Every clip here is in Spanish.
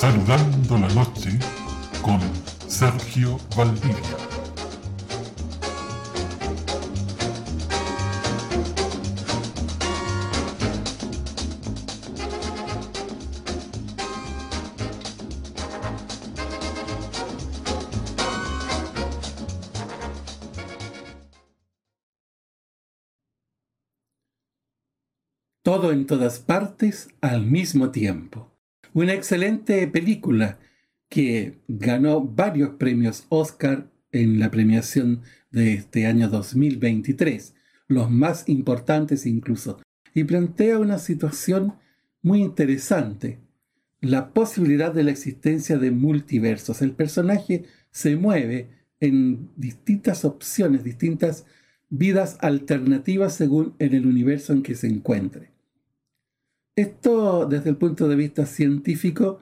Saludando la noche con Sergio Valdivia. Todo en todas partes al mismo tiempo. Una excelente película que ganó varios premios Oscar en la premiación de este año 2023, los más importantes incluso, y plantea una situación muy interesante, la posibilidad de la existencia de multiversos. El personaje se mueve en distintas opciones, distintas vidas alternativas según en el universo en que se encuentre. Esto desde el punto de vista científico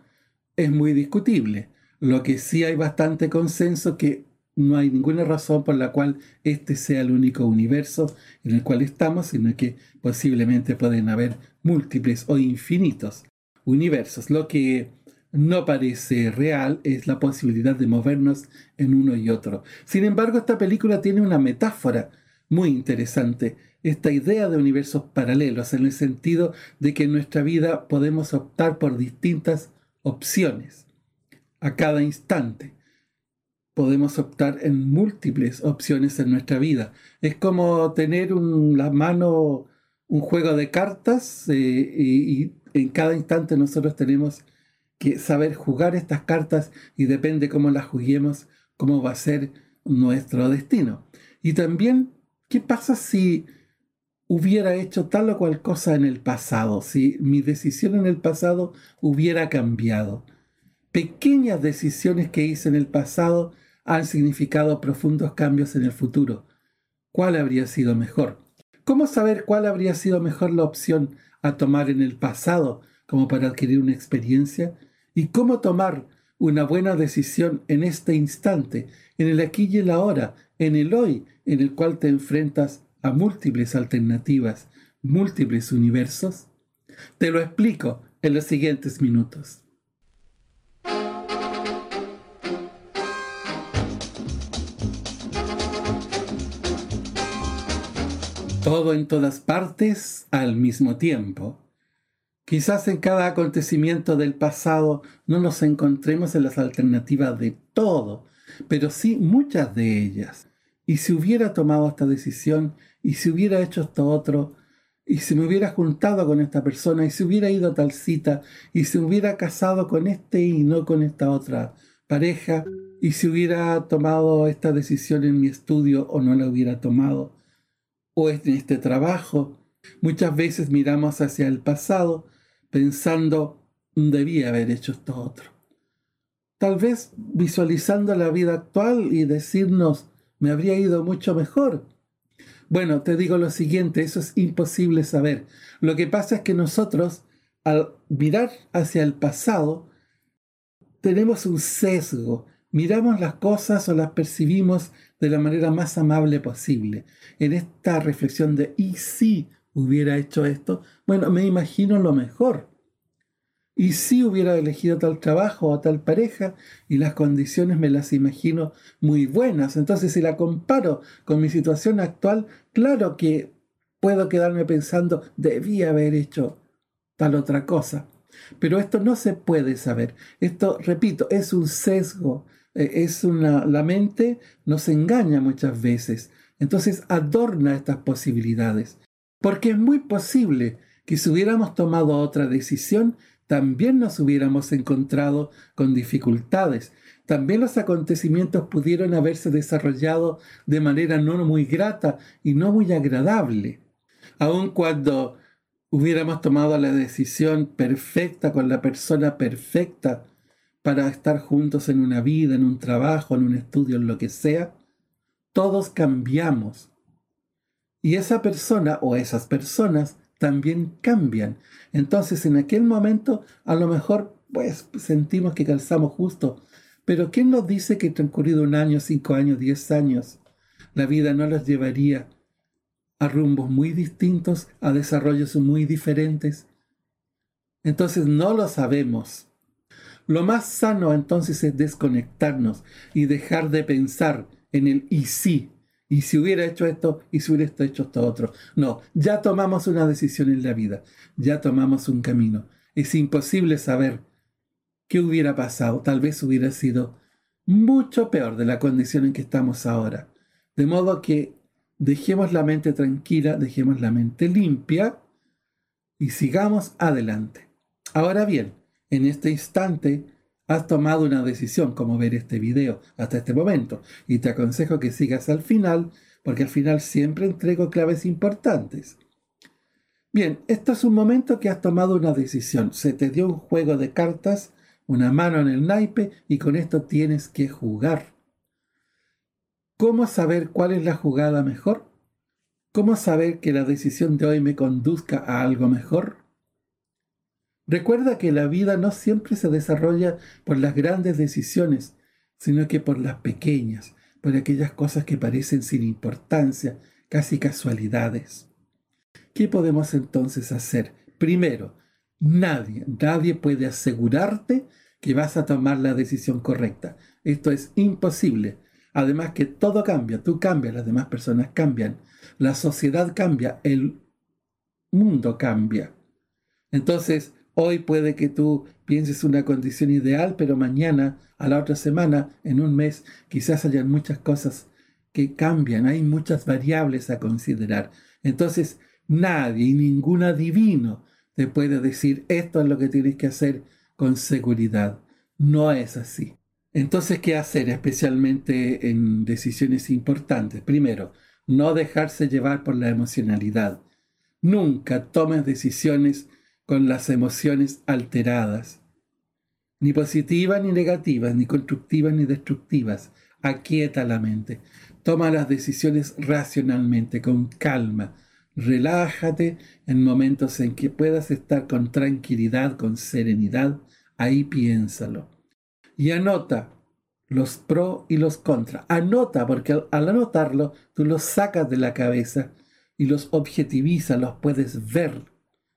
es muy discutible. Lo que sí hay bastante consenso que no hay ninguna razón por la cual este sea el único universo en el cual estamos, sino que posiblemente pueden haber múltiples o infinitos universos. Lo que no parece real es la posibilidad de movernos en uno y otro. Sin embargo, esta película tiene una metáfora muy interesante esta idea de universos paralelos en el sentido de que en nuestra vida podemos optar por distintas opciones a cada instante. Podemos optar en múltiples opciones en nuestra vida. Es como tener un, la mano un juego de cartas eh, y, y en cada instante nosotros tenemos que saber jugar estas cartas y depende cómo las juguemos, cómo va a ser nuestro destino. Y también, ¿qué pasa si hubiera hecho tal o cual cosa en el pasado, si mi decisión en el pasado hubiera cambiado. Pequeñas decisiones que hice en el pasado han significado profundos cambios en el futuro. ¿Cuál habría sido mejor? ¿Cómo saber cuál habría sido mejor la opción a tomar en el pasado como para adquirir una experiencia? ¿Y cómo tomar una buena decisión en este instante, en el aquí y el ahora, en el hoy, en el cual te enfrentas a múltiples alternativas, múltiples universos? Te lo explico en los siguientes minutos. Todo en todas partes al mismo tiempo. Quizás en cada acontecimiento del pasado no nos encontremos en las alternativas de todo, pero sí muchas de ellas. Y si hubiera tomado esta decisión, y si hubiera hecho esto otro, y si me hubiera juntado con esta persona, y si hubiera ido a tal cita, y si hubiera casado con este y no con esta otra pareja, y si hubiera tomado esta decisión en mi estudio o no la hubiera tomado, o en este trabajo, muchas veces miramos hacia el pasado pensando, debía haber hecho esto otro. Tal vez visualizando la vida actual y decirnos, me habría ido mucho mejor. Bueno, te digo lo siguiente, eso es imposible saber. Lo que pasa es que nosotros, al mirar hacia el pasado, tenemos un sesgo. Miramos las cosas o las percibimos de la manera más amable posible. En esta reflexión de, ¿y si hubiera hecho esto? Bueno, me imagino lo mejor. Y si hubiera elegido tal trabajo o tal pareja y las condiciones me las imagino muy buenas. Entonces, si la comparo con mi situación actual, claro que puedo quedarme pensando, debía haber hecho tal otra cosa. Pero esto no se puede saber. Esto, repito, es un sesgo. E, es una, la mente nos engaña muchas veces. Entonces adorna estas posibilidades. Porque es muy posible que si hubiéramos tomado otra decisión, también nos hubiéramos encontrado con dificultades. También los acontecimientos pudieron haberse desarrollado de manera no muy grata y no muy agradable. Aun cuando hubiéramos tomado la decisión perfecta con la persona perfecta para estar juntos en una vida, en un trabajo, en un estudio, en lo que sea, todos cambiamos. Y esa persona o esas personas también cambian. Entonces, en aquel momento, a lo mejor, pues sentimos que calzamos justo. Pero ¿quién nos dice que transcurrido un año, cinco años, diez años, la vida no los llevaría a rumbos muy distintos, a desarrollos muy diferentes? Entonces no lo sabemos. Lo más sano entonces es desconectarnos y dejar de pensar en el y si, y si hubiera hecho esto, y si hubiera hecho esto otro. No, ya tomamos una decisión en la vida, ya tomamos un camino. Es imposible saber qué hubiera pasado, tal vez hubiera sido mucho peor de la condición en que estamos ahora. De modo que dejemos la mente tranquila, dejemos la mente limpia y sigamos adelante. Ahora bien, en este instante has tomado una decisión como ver este video hasta este momento y te aconsejo que sigas al final porque al final siempre entrego claves importantes. Bien, esto es un momento que has tomado una decisión. Se te dio un juego de cartas una mano en el naipe y con esto tienes que jugar. ¿Cómo saber cuál es la jugada mejor? ¿Cómo saber que la decisión de hoy me conduzca a algo mejor? Recuerda que la vida no siempre se desarrolla por las grandes decisiones, sino que por las pequeñas, por aquellas cosas que parecen sin importancia, casi casualidades. ¿Qué podemos entonces hacer? Primero, Nadie, nadie puede asegurarte que vas a tomar la decisión correcta. Esto es imposible. Además que todo cambia, tú cambias, las demás personas cambian, la sociedad cambia, el mundo cambia. Entonces, hoy puede que tú pienses una condición ideal, pero mañana, a la otra semana, en un mes, quizás hayan muchas cosas que cambian, hay muchas variables a considerar. Entonces, nadie y ningún adivino te puede decir esto es lo que tienes que hacer con seguridad. No es así. Entonces, ¿qué hacer especialmente en decisiones importantes? Primero, no dejarse llevar por la emocionalidad. Nunca tomes decisiones con las emociones alteradas, ni positivas ni negativas, ni constructivas ni destructivas. Aquieta la mente. Toma las decisiones racionalmente, con calma, Relájate en momentos en que puedas estar con tranquilidad, con serenidad. Ahí piénsalo. Y anota los pro y los contra. Anota, porque al, anotarlo tú los sacas de la cabeza y los objetivizas, los puedes ver.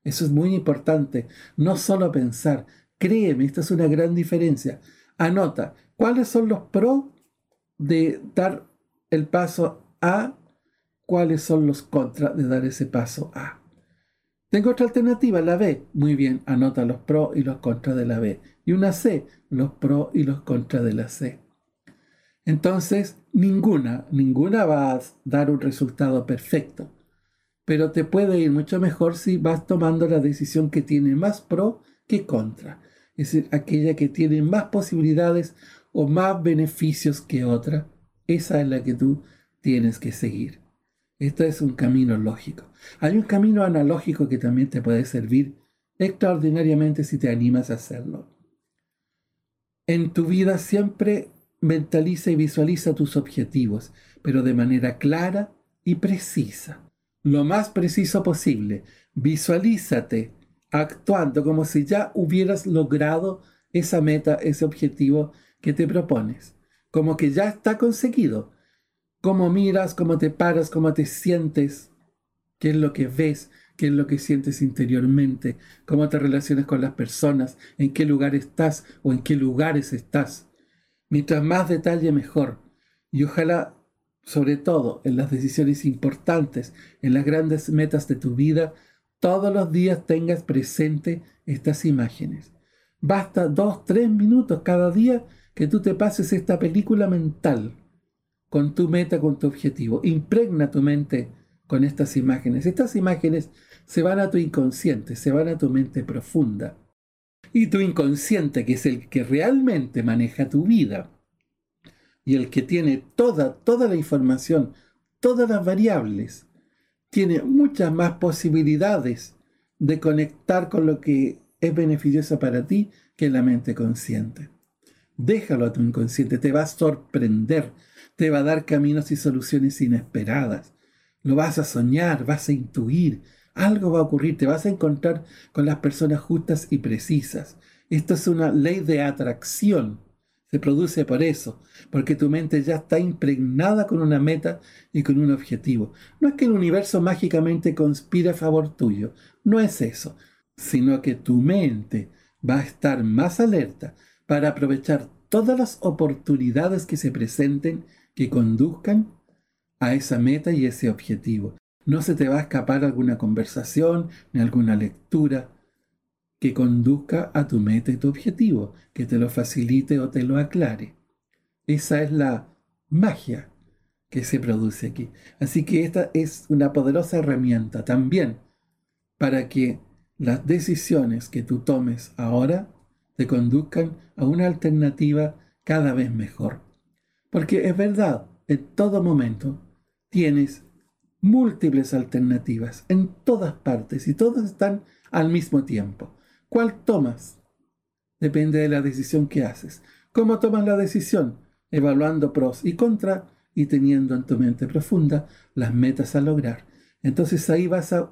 Eso es muy importante. No solo pensar. Créeme, esta es una gran diferencia. Anota cuáles son los pro de dar el paso A cuáles son los contras de dar ese paso A. Tengo otra alternativa, la B. Muy bien, anota los pros y los contras de la B. Y una C, los pros y los contras de la C. Entonces, ninguna, ninguna va a dar un resultado perfecto. Pero te puede ir mucho mejor si vas tomando la decisión que tiene más pro que contra. Es decir, aquella que tiene más posibilidades o más beneficios que otra. Esa es la que tú tienes que seguir. Esto es un camino lógico. Hay un camino analógico que también te puede servir extraordinariamente si te animas a hacerlo. En tu vida siempre mentaliza y visualiza tus objetivos, pero de manera clara y precisa. Lo más preciso posible. Visualízate actuando como si ya hubieras logrado esa meta, ese objetivo que te propones, como que ya está conseguido cómo miras, cómo te paras, cómo te sientes, qué es lo que ves, qué es lo que sientes interiormente, cómo te relacionas con las personas, en qué lugar estás o en qué lugares estás. Mientras más detalle, mejor. Y ojalá, sobre todo en las decisiones importantes, en las grandes metas de tu vida, todos los días tengas presente estas imágenes. Basta dos, tres minutos cada día que tú te pases esta película mental con tu meta, con tu objetivo. Impregna tu mente con estas imágenes. Estas imágenes se van a tu inconsciente, se van a tu mente profunda. Y tu inconsciente, que es el que realmente maneja tu vida y el que tiene toda, toda la información, todas las variables, tiene muchas más posibilidades de conectar con lo que es beneficioso para ti que la mente consciente. Déjalo a tu inconsciente, te va a sorprender te va a dar caminos y soluciones inesperadas. Lo vas a soñar, vas a intuir, algo va a ocurrir, te vas a encontrar con las personas justas y precisas. Esto es una ley de atracción. Se produce por eso, porque tu mente ya está impregnada con una meta y con un objetivo. No es que el universo mágicamente conspire a favor tuyo, no es eso, sino que tu mente va a estar más alerta, para aprovechar todas las oportunidades que se presenten que conduzcan a esa meta y ese objetivo. No se te va a escapar alguna conversación ni alguna lectura que conduzca a tu meta y tu objetivo, que te lo facilite o te lo aclare. Esa es la magia que se produce aquí. Así que esta es una poderosa herramienta también para que las decisiones que tú tomes ahora te conduzcan a una alternativa cada vez mejor. Porque es verdad, en todo momento tienes múltiples alternativas en todas partes y todas están al mismo tiempo. ¿Cuál tomas? Depende de la decisión que haces. ¿Cómo tomas la decisión? Evaluando pros y contras y teniendo en tu mente profunda las metas a lograr. Entonces ahí vas a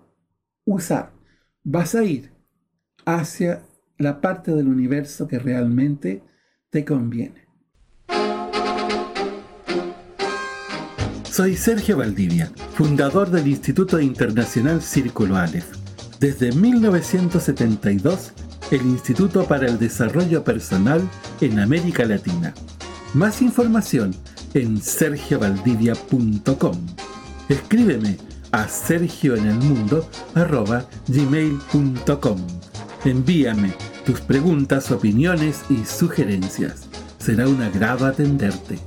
usar, vas a ir hacia la parte del universo que realmente te conviene. Soy Sergio Valdivia, fundador del Instituto Internacional Círculo Aleph. Desde 1972, el Instituto para el Desarrollo Personal en América Latina. Más información en sergiovaldivia.com. Escríbeme a sergioenelmundo.gmail.com. Envíame tus preguntas, opiniones y sugerencias. Será un agrado atenderte.